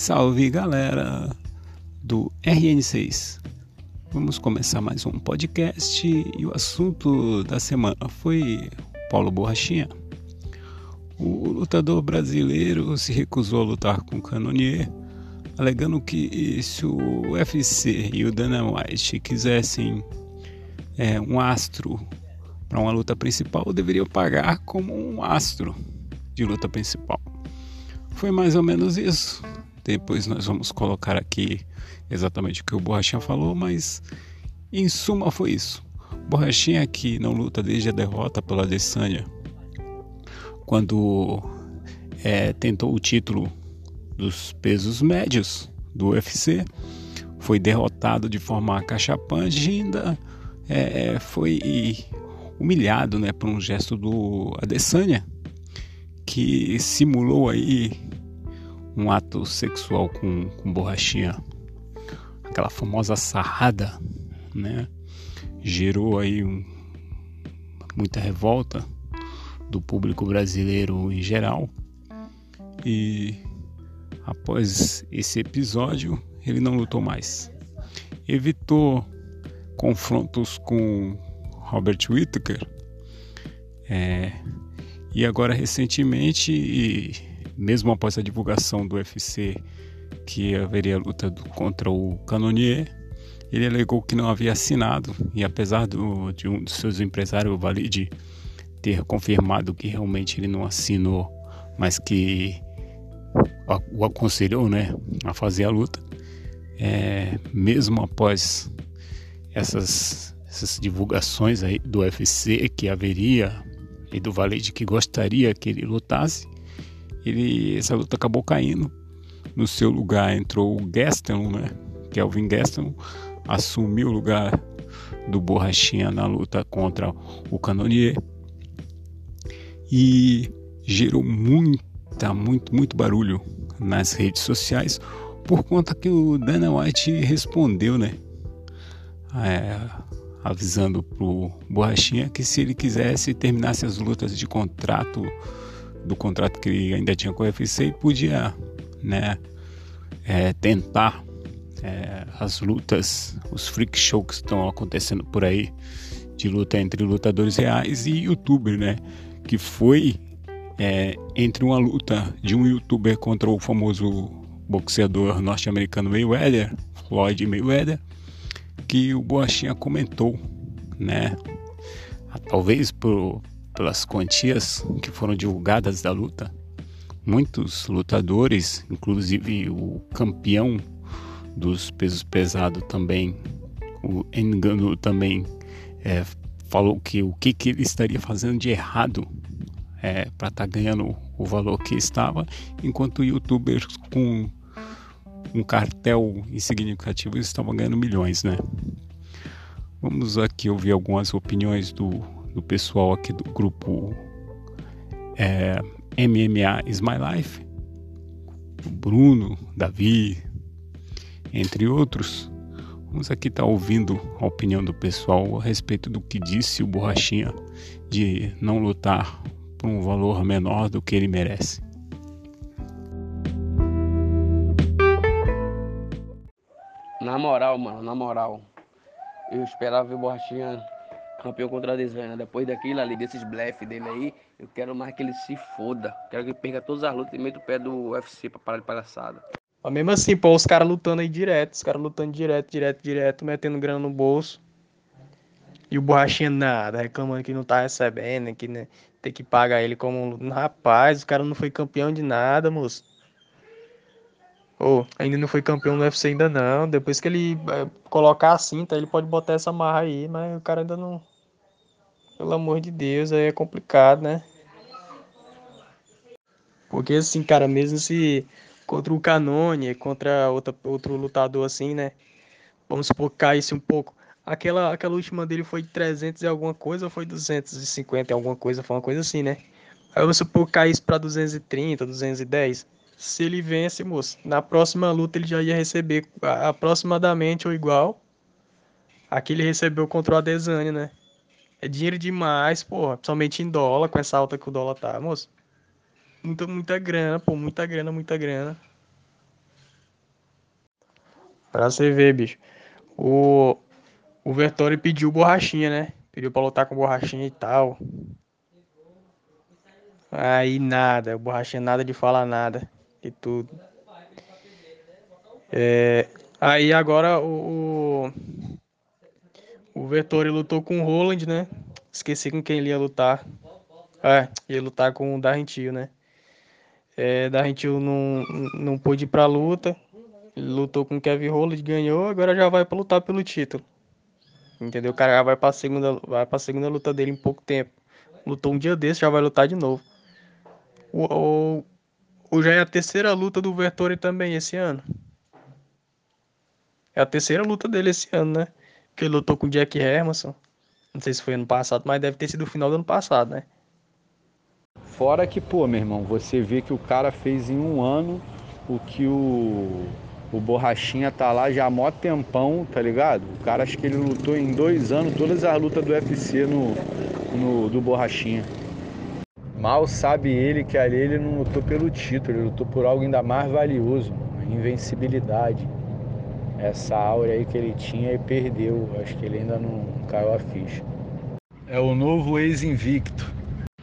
Salve galera do RN6. Vamos começar mais um podcast e o assunto da semana foi Paulo Borrachinha. O lutador brasileiro se recusou a lutar com Canonier, alegando que se o UFC e o Dana White quisessem é, um astro para uma luta principal, deveriam pagar como um astro de luta principal. Foi mais ou menos isso. Depois nós vamos colocar aqui exatamente o que o Borrachinha falou, mas em suma foi isso. Borrachinha que não luta desde a derrota pela Adesanya, quando é, tentou o título dos pesos médios do UFC, foi derrotado de forma cachapante e ainda é, foi humilhado né, por um gesto do Adesanya, que simulou aí um ato sexual com, com borrachinha, aquela famosa sarrada, né? Gerou aí um, muita revolta do público brasileiro em geral. E após esse episódio, ele não lutou mais. Evitou confrontos com Robert Whittaker. É, e agora recentemente mesmo após a divulgação do UFC que haveria luta do, contra o Canonier, ele alegou que não havia assinado e apesar do, de um dos seus empresários, o Valide, ter confirmado que realmente ele não assinou, mas que o aconselhou né, a fazer a luta, é, mesmo após essas, essas divulgações aí do UFC que haveria e do Valide que gostaria que ele lutasse, ele, essa luta acabou caindo. No seu lugar entrou o Gaston, né? Kelvin Gaston assumiu o lugar do Borrachinha na luta contra o Canonier e gerou muita, muito, muito barulho nas redes sociais por conta que o Dana White respondeu, né? É, avisando pro Borrachinha que se ele quisesse terminasse as lutas de contrato do contrato que ainda tinha com o UFC e podia né, é, tentar é, as lutas, os freak shows que estão acontecendo por aí de luta entre lutadores reais e youtuber, né? Que foi é, entre uma luta de um youtuber contra o famoso boxeador norte-americano Mayweather, Floyd Mayweather, que o Boachinha comentou, né? Talvez por, pelas quantias que foram divulgadas da luta, muitos lutadores, inclusive o campeão dos pesos pesados também, o Engano também é, falou que o que, que ele estaria fazendo de errado é, para estar tá ganhando o valor que estava, enquanto youtubers com um cartel insignificativo estavam ganhando milhões, né? Vamos aqui ouvir algumas opiniões do do pessoal aqui do grupo é, MMA is My Life, o Bruno, Davi, entre outros. Vamos aqui estar tá ouvindo a opinião do pessoal a respeito do que disse o Borrachinha de não lutar por um valor menor do que ele merece. Na moral, mano, na moral, eu esperava ver o Borrachinha campeão contra a Desvena. Depois daquilo ali, desses blefe dele aí, eu quero mais que ele se foda. Quero que ele perca todas as lutas e meta o pé do UFC pra parar de palhaçada. Mas mesmo assim, pô, os caras lutando aí direto, os caras lutando direto, direto, direto, metendo grana no bolso. E o borrachinha nada, reclamando que não tá recebendo, que né, tem que pagar ele como um. Rapaz, o cara não foi campeão de nada, moço. Oh, ainda não foi campeão no UFC ainda não. Depois que ele é, colocar a cinta, ele pode botar essa marra aí, mas o cara ainda não. Pelo amor de Deus, aí é complicado, né? Porque assim, cara, mesmo se contra o Canone, contra outra, outro lutador assim, né? Vamos supor que caísse um pouco. Aquela, aquela última dele foi 300 e alguma coisa ou foi 250 e alguma coisa? Foi uma coisa assim, né? Aí vamos supor que caísse pra 230, 210 se ele vence, moço, na próxima luta ele já ia receber aproximadamente ou igual a que ele recebeu contra o Adesanya, né? É dinheiro demais, porra, principalmente em dólar, com essa alta que o dólar tá, moço. Muita, muita grana, pô, muita grana, muita grana. Pra você ver, bicho. O, o Vettori pediu borrachinha, né? Pediu pra lutar com borrachinha e tal. Aí nada, o borrachinha nada de falar nada e tudo. É, aí agora o, o, o Vettori lutou com o Roland, né? Esqueci com quem ele ia lutar. É, ia lutar com o Darrentil, né? É, Darrentil não, não pôde ir pra luta. Lutou com o Kevin Holland, ganhou, agora já vai pra lutar pelo título. Entendeu? O cara já vai pra segunda, vai pra segunda luta dele em pouco tempo. Lutou um dia desse, já vai lutar de novo. O, o, o já é a terceira luta do Vettori também esse ano. É a terceira luta dele esse ano, né? Que ele lutou com o Jack Hermanson. Não sei se foi ano passado, mas deve ter sido o final do ano passado, né? Fora que, pô, meu irmão, você vê que o cara fez em um ano o que o, o Borrachinha tá lá já há mó tempão, tá ligado? O cara acho que ele lutou em dois anos todas as lutas do UFC no, no, do Borrachinha. Mal sabe ele que ali ele não lutou pelo título, ele lutou por algo ainda mais valioso, invencibilidade essa áurea aí que ele tinha e perdeu. Acho que ele ainda não caiu a ficha. É o novo ex-invicto.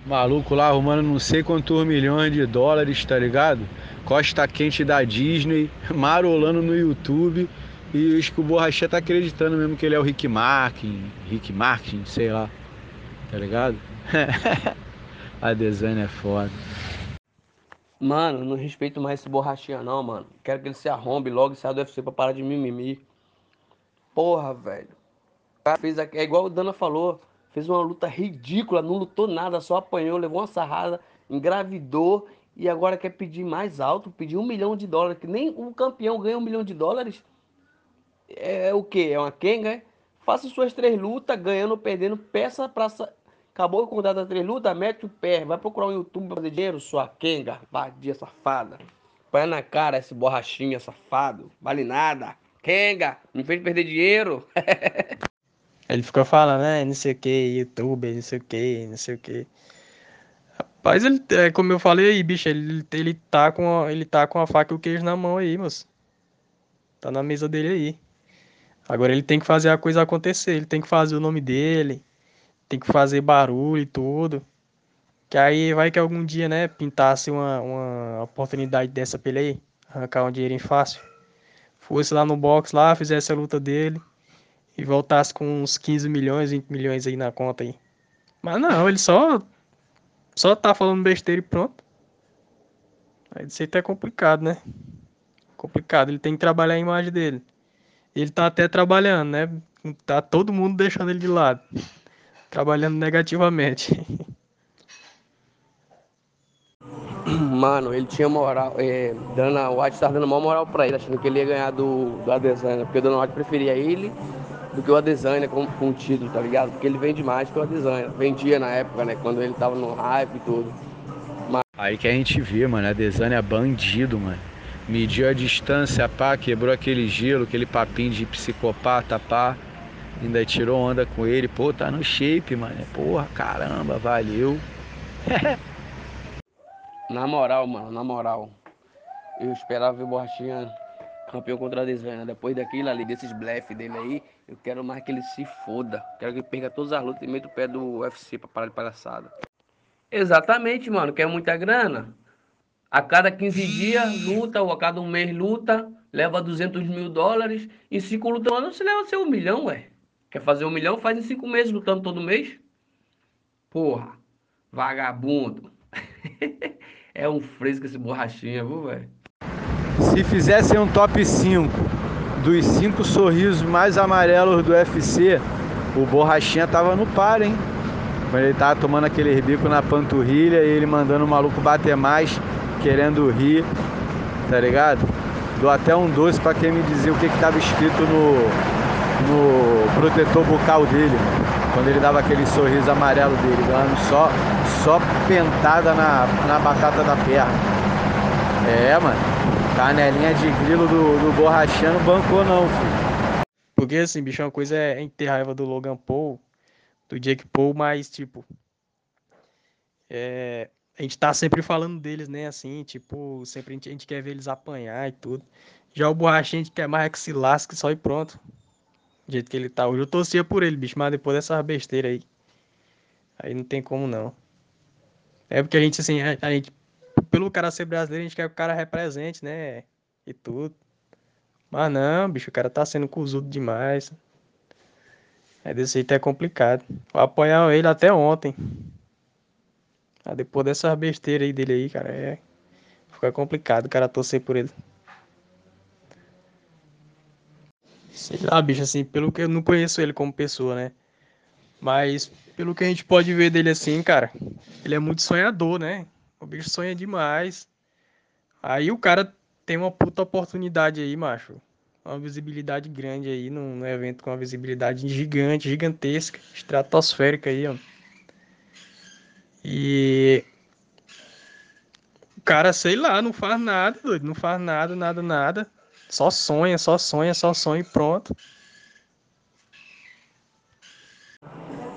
Maluco lá arrumando não sei quantos milhões de dólares, tá ligado? Costa quente da Disney, marolando no YouTube. E acho que o Borrachê tá acreditando mesmo que ele é o Rick Martin, Rick Martin, sei lá. Tá ligado? a design é foda. Mano, não respeito mais esse borrachinha não, mano. Quero que ele se arrombe logo e saia do UFC pra parar de mimimi. Porra, velho. O cara fez é igual o Dana falou, fez uma luta ridícula, não lutou nada, só apanhou, levou uma sarrada, engravidou e agora quer pedir mais alto, pedir um milhão de dólares, que nem um campeão ganha um milhão de dólares. É, é o que? É uma Kenga? É? Faça suas três lutas, ganhando ou perdendo, peça pra, Acabou o contrato da três mete o pé, vai procurar um YouTube pra fazer dinheiro, sua quenga, vadia safada. Põe na cara esse borrachinha safado, vale nada. Kenga, me fez perder dinheiro. Ele ficou falando, né, não sei o que, YouTube, não sei o que, não sei o que. Rapaz, ele, é, como eu falei aí, bicho, ele, ele, tá com a, ele tá com a faca e o queijo na mão aí, moço. Tá na mesa dele aí. Agora ele tem que fazer a coisa acontecer, ele tem que fazer o nome dele, tem que fazer barulho e tudo. Que aí vai que algum dia, né, pintasse uma, uma oportunidade dessa pra ele aí, arrancar um dinheirinho fácil. Fosse lá no box lá, fizesse a luta dele e voltasse com uns 15 milhões, 20 milhões aí na conta aí. Mas não, ele só só tá falando besteira e pronto. Aí isso aí tá complicado, né? Complicado, ele tem que trabalhar a imagem dele. Ele tá até trabalhando, né? Tá todo mundo deixando ele de lado trabalhando negativamente. Mano, ele tinha moral. É, Dana White tava dando maior moral pra ele, achando que ele ia ganhar do, do Adesanya. Porque o Dana White preferia ele do que o Adesanya com, com o título, tá ligado? Porque ele vende mais que o Adesanya. Vendia na época, né? Quando ele tava no hype e tudo. Mas... Aí que a gente vê, mano. Adesanya é bandido, mano. Mediu a distância, pá, quebrou aquele gelo, aquele papinho de psicopata, pá. Ainda tirou onda com ele, pô, tá no shape, mano. Porra, caramba, valeu. na moral, mano, na moral. Eu esperava ver o Borrachinha campeão contra a Desvena. Depois daquilo ali, desses blefe dele aí, eu quero mais que ele se foda. Quero que ele perca todas as lutas e meta o pé do UFC pra parar de palhaçada. Exatamente, mano. Quer muita grana? A cada 15 dias luta, ou a cada um mês luta, leva 200 mil dólares. E cinco lutas ano você leva seu um milhão, ué. Quer fazer um milhão? Faz em cinco meses lutando todo mês. Porra, vagabundo. é um fresco esse borrachinha, viu, velho? Se fizessem um top 5 dos cinco sorrisos mais amarelos do UFC, o Borrachinha tava no par, hein? Quando ele tava tomando aquele bico na panturrilha e ele mandando o maluco bater mais, querendo rir, tá ligado? Dou até um doce para quem me dizia o que que tava escrito no, no protetor bucal dele, quando ele dava aquele sorriso amarelo dele, dando só, só pentada na, na batata da perna. É, mano, canelinha de grilo do, do borrachano bancou não, filho. Porque assim, bicho, uma coisa é ter raiva do Logan Paul, do Jake Paul, mas tipo. É, a gente tá sempre falando deles, né? Assim, tipo, sempre a gente, a gente quer ver eles apanhar e tudo. Já o borrachinha que quer mais é que se lasque só e pronto. Do jeito que ele tá hoje. Eu torcia por ele, bicho, mas depois dessa besteira aí. Aí não tem como não. É porque a gente, assim, a, a gente, pelo cara ser brasileiro, a gente quer que o cara represente, né? E tudo. Mas não, bicho, o cara tá sendo cuzudo demais. É desse jeito é complicado. Eu apoiar ele até ontem. Ah, depois dessa besteira aí dele aí, cara, é. Fica complicado o cara torcer por ele. Sei lá, bicho, assim, pelo que eu não conheço ele como pessoa, né? Mas pelo que a gente pode ver dele assim, cara, ele é muito sonhador, né? O bicho sonha demais. Aí o cara tem uma puta oportunidade aí, macho. Uma visibilidade grande aí num, evento com uma visibilidade gigante, gigantesca, estratosférica aí, ó. E o cara, sei lá, não faz nada, doido, não faz nada, nada, nada. Só sonha, só sonha, só sonha e pronto.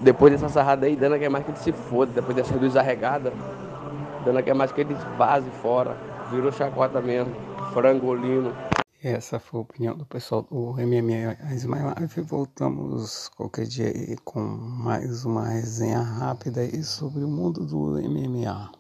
Depois dessa sarrada aí, Dana quer mais que ele se foda. Depois dessa luz arregada, Dana quer mais que ele vaze fora. Virou chacota mesmo. Frangolino. Essa foi a opinião do pessoal do MMA My Life. Voltamos qualquer dia aí com mais uma resenha rápida aí sobre o mundo do MMA.